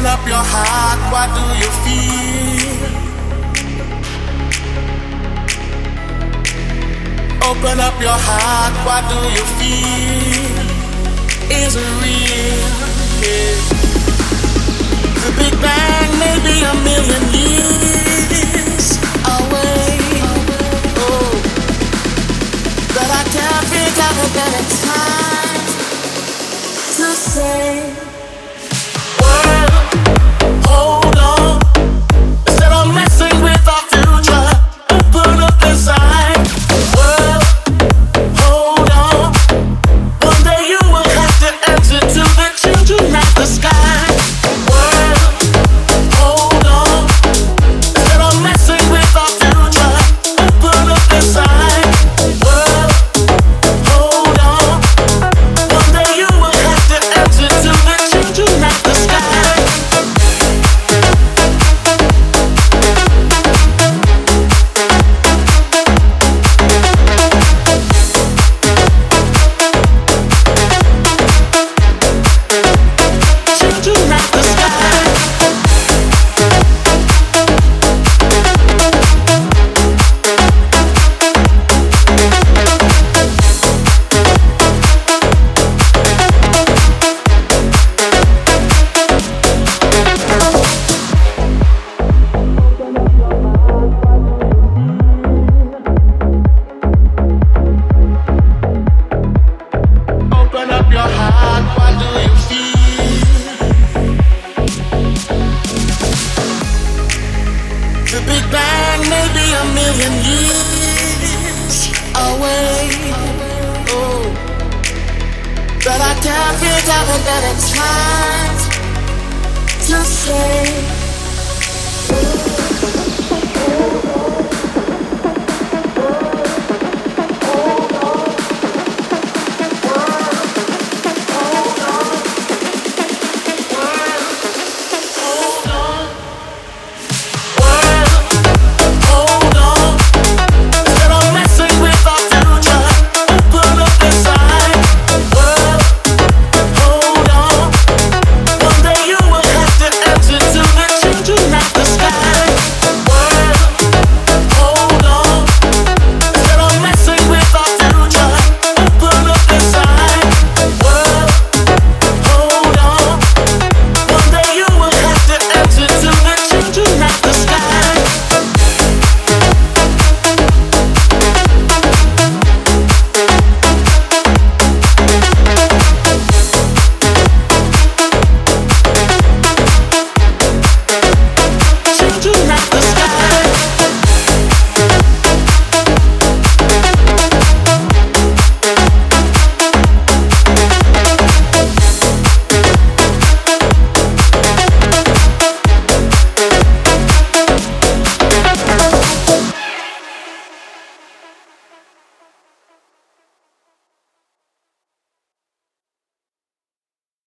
Open up your heart, what do you feel? Open up your heart, what do you feel? Is it real? Yeah. The Big Bang may be a million years away. Oh, but I can't think of a better time to say. Bang may be a million years away. Oh, but I can't think of a better time to say.